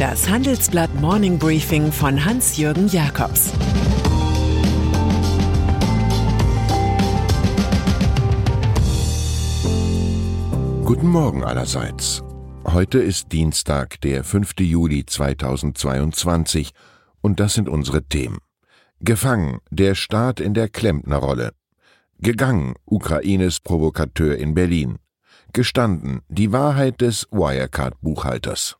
Das Handelsblatt Morning Briefing von Hans-Jürgen Jakobs Guten Morgen allerseits. Heute ist Dienstag, der 5. Juli 2022 und das sind unsere Themen. Gefangen, der Staat in der Klempnerrolle. Gegangen, Ukraines Provokateur in Berlin. Gestanden, die Wahrheit des Wirecard-Buchhalters.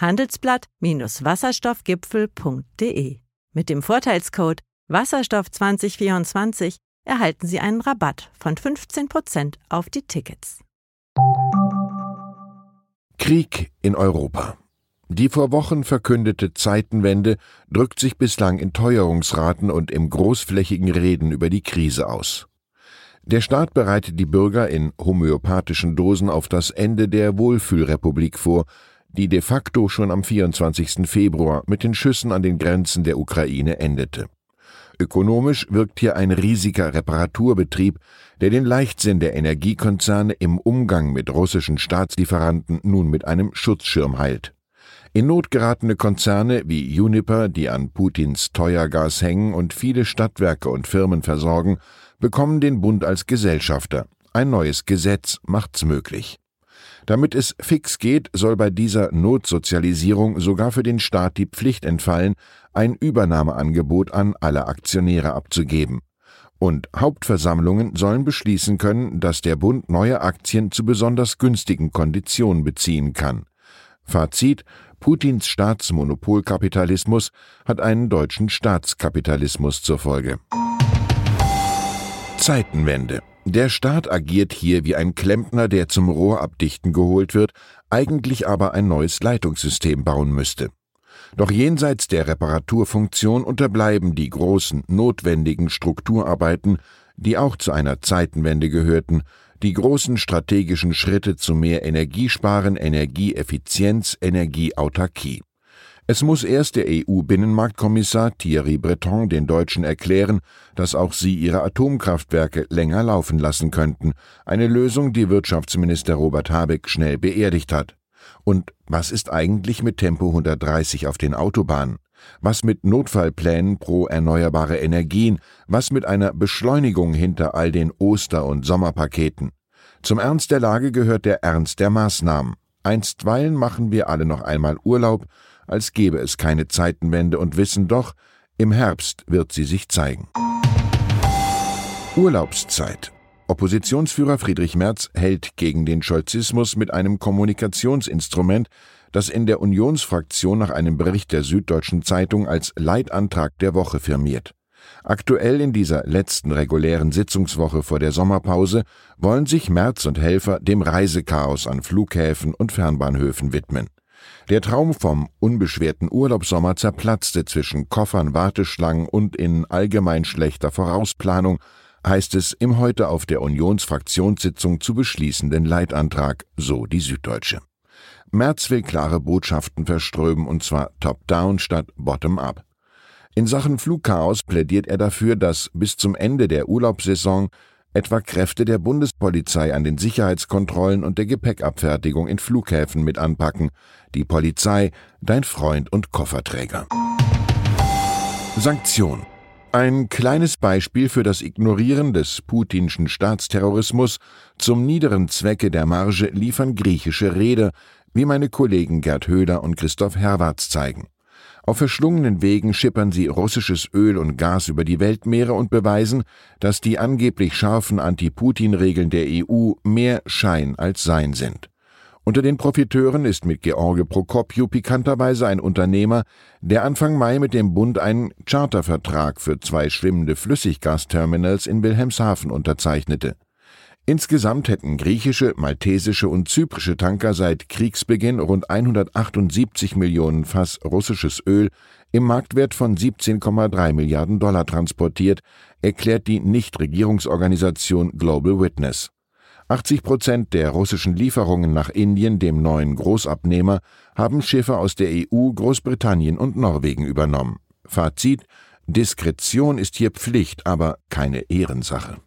handelsblatt-wasserstoffgipfel.de. Mit dem Vorteilscode Wasserstoff 2024 erhalten Sie einen Rabatt von 15% auf die Tickets. Krieg in Europa. Die vor Wochen verkündete Zeitenwende drückt sich bislang in Teuerungsraten und im großflächigen Reden über die Krise aus. Der Staat bereitet die Bürger in homöopathischen Dosen auf das Ende der Wohlfühlrepublik vor, die de facto schon am 24. Februar mit den Schüssen an den Grenzen der Ukraine endete. Ökonomisch wirkt hier ein riesiger Reparaturbetrieb, der den Leichtsinn der Energiekonzerne im Umgang mit russischen Staatslieferanten nun mit einem Schutzschirm heilt. In Not geratene Konzerne wie Juniper, die an Putins Teuergas hängen und viele Stadtwerke und Firmen versorgen, bekommen den Bund als Gesellschafter. Ein neues Gesetz macht's möglich. Damit es fix geht, soll bei dieser Notsozialisierung sogar für den Staat die Pflicht entfallen, ein Übernahmeangebot an alle Aktionäre abzugeben. Und Hauptversammlungen sollen beschließen können, dass der Bund neue Aktien zu besonders günstigen Konditionen beziehen kann. Fazit Putins Staatsmonopolkapitalismus hat einen deutschen Staatskapitalismus zur Folge. Zeitenwende. Der Staat agiert hier wie ein Klempner, der zum Rohrabdichten geholt wird, eigentlich aber ein neues Leitungssystem bauen müsste. Doch jenseits der Reparaturfunktion unterbleiben die großen, notwendigen Strukturarbeiten, die auch zu einer Zeitenwende gehörten, die großen strategischen Schritte zu mehr Energiesparen, Energieeffizienz, Energieautarkie. Es muss erst der EU-Binnenmarktkommissar Thierry Breton den Deutschen erklären, dass auch sie ihre Atomkraftwerke länger laufen lassen könnten, eine Lösung, die Wirtschaftsminister Robert Habeck schnell beerdigt hat. Und was ist eigentlich mit Tempo 130 auf den Autobahnen? Was mit Notfallplänen pro erneuerbare Energien? Was mit einer Beschleunigung hinter all den Oster- und Sommerpaketen? Zum Ernst der Lage gehört der Ernst der Maßnahmen. Einstweilen machen wir alle noch einmal Urlaub, als gäbe es keine Zeitenwende und wissen doch, im Herbst wird sie sich zeigen. Urlaubszeit. Oppositionsführer Friedrich Merz hält gegen den Scholzismus mit einem Kommunikationsinstrument, das in der Unionsfraktion nach einem Bericht der Süddeutschen Zeitung als Leitantrag der Woche firmiert. Aktuell in dieser letzten regulären Sitzungswoche vor der Sommerpause wollen sich Merz und Helfer dem Reisechaos an Flughäfen und Fernbahnhöfen widmen. Der Traum vom unbeschwerten Urlaubssommer zerplatzte zwischen Koffern, Warteschlangen und in allgemein schlechter Vorausplanung, heißt es im heute auf der Unionsfraktionssitzung zu beschließenden Leitantrag, so die Süddeutsche. Merz will klare Botschaften verströmen und zwar top-down statt bottom-up. In Sachen Flugchaos plädiert er dafür, dass bis zum Ende der Urlaubssaison etwa Kräfte der Bundespolizei an den Sicherheitskontrollen und der Gepäckabfertigung in Flughäfen mit anpacken. Die Polizei, dein Freund und Kofferträger. Sanktion. Ein kleines Beispiel für das Ignorieren des putinschen Staatsterrorismus zum niederen Zwecke der Marge liefern griechische Räder, wie meine Kollegen Gerd Höder und Christoph Herwarts zeigen. Auf verschlungenen Wegen schippern sie russisches Öl und Gas über die Weltmeere und beweisen, dass die angeblich scharfen Anti-Putin-Regeln der EU mehr Schein als Sein sind. Unter den Profiteuren ist mit George Prokopju pikanterweise ein Unternehmer, der Anfang Mai mit dem Bund einen Chartervertrag für zwei schwimmende Flüssiggasterminals in Wilhelmshaven unterzeichnete. Insgesamt hätten griechische, maltesische und zyprische Tanker seit Kriegsbeginn rund 178 Millionen Fass russisches Öl im Marktwert von 17,3 Milliarden Dollar transportiert, erklärt die Nichtregierungsorganisation Global Witness. 80 Prozent der russischen Lieferungen nach Indien, dem neuen Großabnehmer, haben Schiffe aus der EU, Großbritannien und Norwegen übernommen. Fazit Diskretion ist hier Pflicht, aber keine Ehrensache.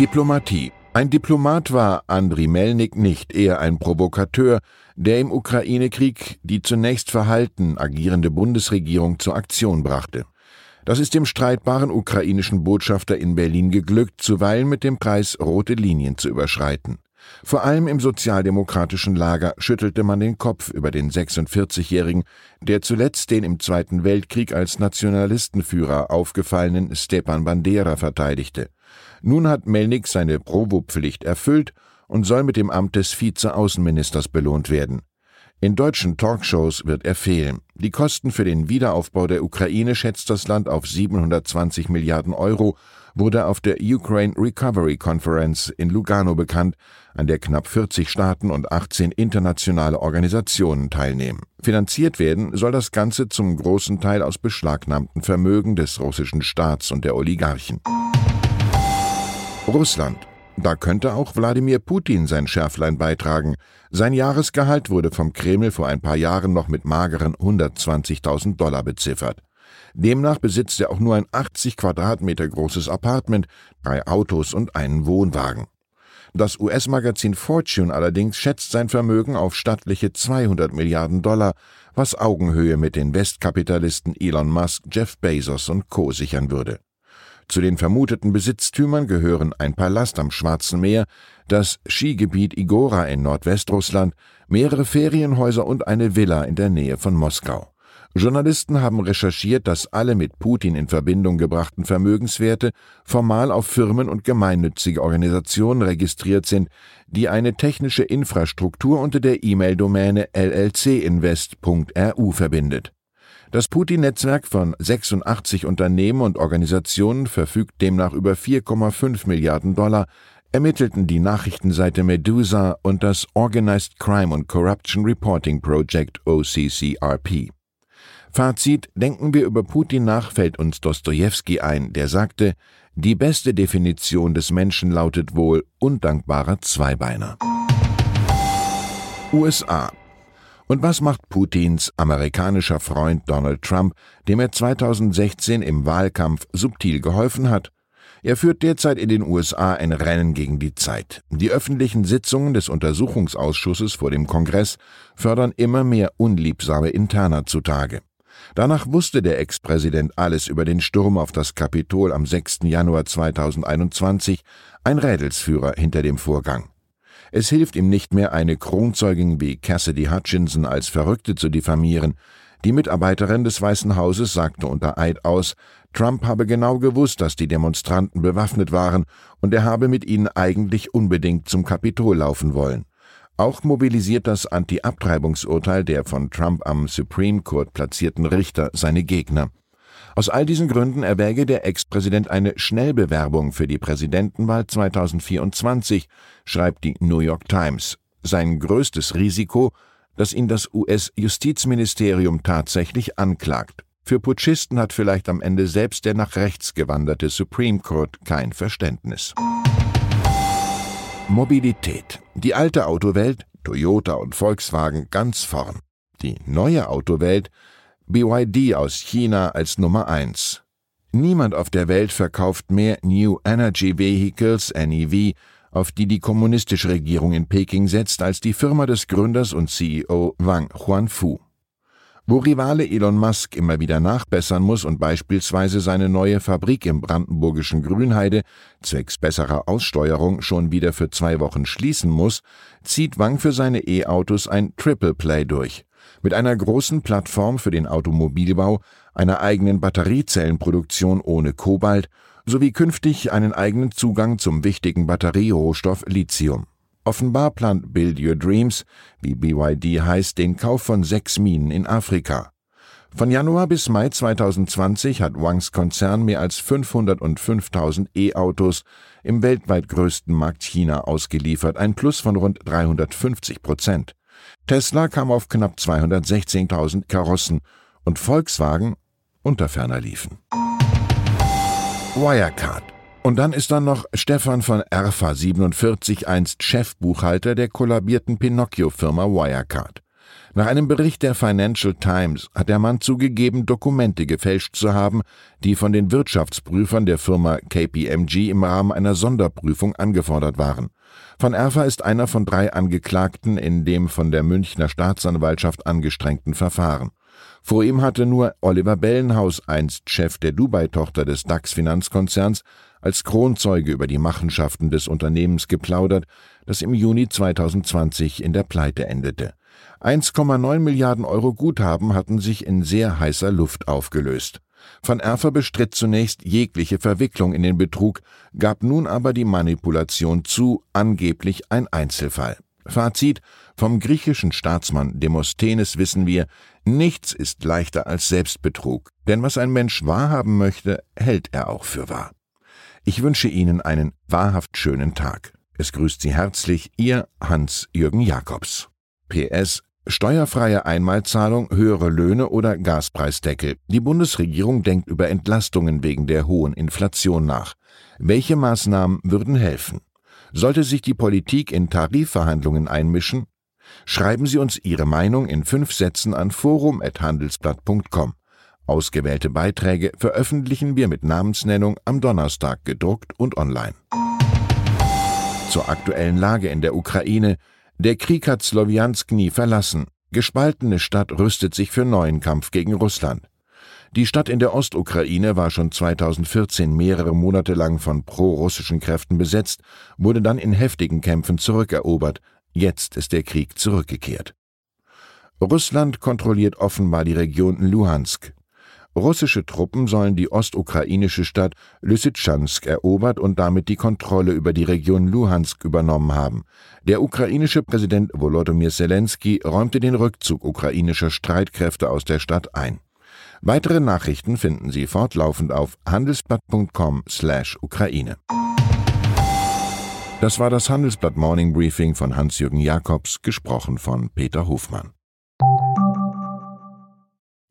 Diplomatie. Ein Diplomat war Andriy Melnik nicht, eher ein Provokateur, der im Ukraine-Krieg die zunächst verhalten agierende Bundesregierung zur Aktion brachte. Das ist dem streitbaren ukrainischen Botschafter in Berlin geglückt, zuweilen mit dem Preis rote Linien zu überschreiten. Vor allem im sozialdemokratischen Lager schüttelte man den Kopf über den 46-Jährigen, der zuletzt den im Zweiten Weltkrieg als Nationalistenführer aufgefallenen Stepan Bandera verteidigte. Nun hat Melnik seine Provo-Pflicht erfüllt und soll mit dem Amt des Vize-Außenministers belohnt werden. In deutschen Talkshows wird er fehlen. Die Kosten für den Wiederaufbau der Ukraine schätzt das Land auf 720 Milliarden Euro, wurde auf der Ukraine Recovery Conference in Lugano bekannt, an der knapp 40 Staaten und 18 internationale Organisationen teilnehmen. Finanziert werden soll das Ganze zum großen Teil aus beschlagnahmten Vermögen des russischen Staats und der Oligarchen. Russland. Da könnte auch Wladimir Putin sein Schärflein beitragen. Sein Jahresgehalt wurde vom Kreml vor ein paar Jahren noch mit mageren 120.000 Dollar beziffert. Demnach besitzt er auch nur ein 80 Quadratmeter großes Apartment, drei Autos und einen Wohnwagen. Das US-Magazin Fortune allerdings schätzt sein Vermögen auf stattliche 200 Milliarden Dollar, was Augenhöhe mit den Westkapitalisten Elon Musk, Jeff Bezos und Co. sichern würde. Zu den vermuteten Besitztümern gehören ein Palast am Schwarzen Meer, das Skigebiet Igora in Nordwestrussland, mehrere Ferienhäuser und eine Villa in der Nähe von Moskau. Journalisten haben recherchiert, dass alle mit Putin in Verbindung gebrachten Vermögenswerte formal auf Firmen und gemeinnützige Organisationen registriert sind, die eine technische Infrastruktur unter der E-Mail-Domäne llcinvest.ru verbindet. Das Putin-Netzwerk von 86 Unternehmen und Organisationen verfügt demnach über 4,5 Milliarden Dollar, ermittelten die Nachrichtenseite Medusa und das Organized Crime and Corruption Reporting Project OCCRP. Fazit, denken wir über Putin nach, fällt uns Dostoevsky ein, der sagte, die beste Definition des Menschen lautet wohl undankbarer Zweibeiner. USA. Und was macht Putins amerikanischer Freund Donald Trump, dem er 2016 im Wahlkampf subtil geholfen hat? Er führt derzeit in den USA ein Rennen gegen die Zeit. Die öffentlichen Sitzungen des Untersuchungsausschusses vor dem Kongress fördern immer mehr unliebsame Interna zutage. Danach wusste der Ex-Präsident alles über den Sturm auf das Kapitol am 6. Januar 2021, ein Rädelsführer hinter dem Vorgang. Es hilft ihm nicht mehr, eine Kronzeugin wie Cassidy Hutchinson als Verrückte zu diffamieren. Die Mitarbeiterin des Weißen Hauses sagte unter Eid aus, Trump habe genau gewusst, dass die Demonstranten bewaffnet waren, und er habe mit ihnen eigentlich unbedingt zum Kapitol laufen wollen. Auch mobilisiert das Anti-Abtreibungsurteil der von Trump am Supreme Court platzierten Richter seine Gegner. Aus all diesen Gründen erwäge der Ex-Präsident eine Schnellbewerbung für die Präsidentenwahl 2024, schreibt die New York Times. Sein größtes Risiko, dass ihn das US-Justizministerium tatsächlich anklagt. Für Putschisten hat vielleicht am Ende selbst der nach rechts gewanderte Supreme Court kein Verständnis. Mobilität. Die alte Autowelt, Toyota und Volkswagen ganz vorn. Die neue Autowelt, BYD aus China als Nummer 1. Niemand auf der Welt verkauft mehr New Energy Vehicles, NEV, auf die die kommunistische Regierung in Peking setzt, als die Firma des Gründers und CEO Wang Huanfu. Wo Rivale Elon Musk immer wieder nachbessern muss und beispielsweise seine neue Fabrik im brandenburgischen Grünheide zwecks besserer Aussteuerung schon wieder für zwei Wochen schließen muss, zieht Wang für seine E-Autos ein Triple Play durch. Mit einer großen Plattform für den Automobilbau, einer eigenen Batteriezellenproduktion ohne Kobalt sowie künftig einen eigenen Zugang zum wichtigen Batterierohstoff Lithium. Offenbar plant Build Your Dreams, wie BYD heißt, den Kauf von sechs Minen in Afrika. Von Januar bis Mai 2020 hat Wangs Konzern mehr als 505.000 E-Autos im weltweit größten Markt China ausgeliefert, ein Plus von rund 350 Prozent. Tesla kam auf knapp 216.000 Karossen und Volkswagen unter ferner liefen. Wirecard. Und dann ist da noch Stefan von Erfa, 47, einst Chefbuchhalter der kollabierten Pinocchio-Firma Wirecard. Nach einem Bericht der Financial Times hat der Mann zugegeben, Dokumente gefälscht zu haben, die von den Wirtschaftsprüfern der Firma KPMG im Rahmen einer Sonderprüfung angefordert waren. Von Erfa ist einer von drei Angeklagten in dem von der Münchner Staatsanwaltschaft angestrengten Verfahren. Vor ihm hatte nur Oliver Bellenhaus, einst Chef der Dubai-Tochter des DAX-Finanzkonzerns, als Kronzeuge über die Machenschaften des Unternehmens geplaudert, das im Juni 2020 in der Pleite endete. 1,9 Milliarden Euro Guthaben hatten sich in sehr heißer Luft aufgelöst. Van Erfer bestritt zunächst jegliche Verwicklung in den Betrug, gab nun aber die Manipulation zu, angeblich ein Einzelfall. Fazit vom griechischen Staatsmann Demosthenes wissen wir, nichts ist leichter als Selbstbetrug, denn was ein Mensch wahrhaben möchte, hält er auch für wahr. Ich wünsche Ihnen einen wahrhaft schönen Tag. Es grüßt Sie herzlich Ihr Hans-Jürgen Jakobs. PS Steuerfreie Einmalzahlung, höhere Löhne oder Gaspreisdeckel. Die Bundesregierung denkt über Entlastungen wegen der hohen Inflation nach. Welche Maßnahmen würden helfen? Sollte sich die Politik in Tarifverhandlungen einmischen? Schreiben Sie uns Ihre Meinung in fünf Sätzen an forum.handelsblatt.com. Ausgewählte Beiträge veröffentlichen wir mit Namensnennung am Donnerstag gedruckt und online. Zur aktuellen Lage in der Ukraine der Krieg hat Slowiansk nie verlassen. Gespaltene Stadt rüstet sich für neuen Kampf gegen Russland. Die Stadt in der Ostukraine war schon 2014 mehrere Monate lang von pro-russischen Kräften besetzt, wurde dann in heftigen Kämpfen zurückerobert. Jetzt ist der Krieg zurückgekehrt. Russland kontrolliert offenbar die Region Luhansk. Russische Truppen sollen die ostukrainische Stadt Lysychansk erobert und damit die Kontrolle über die Region Luhansk übernommen haben. Der ukrainische Präsident Volodymyr Zelensky räumte den Rückzug ukrainischer Streitkräfte aus der Stadt ein. Weitere Nachrichten finden Sie fortlaufend auf handelsblatt.com/ukraine. Das war das Handelsblatt Morning Briefing von Hans-Jürgen Jakobs, gesprochen von Peter Hofmann.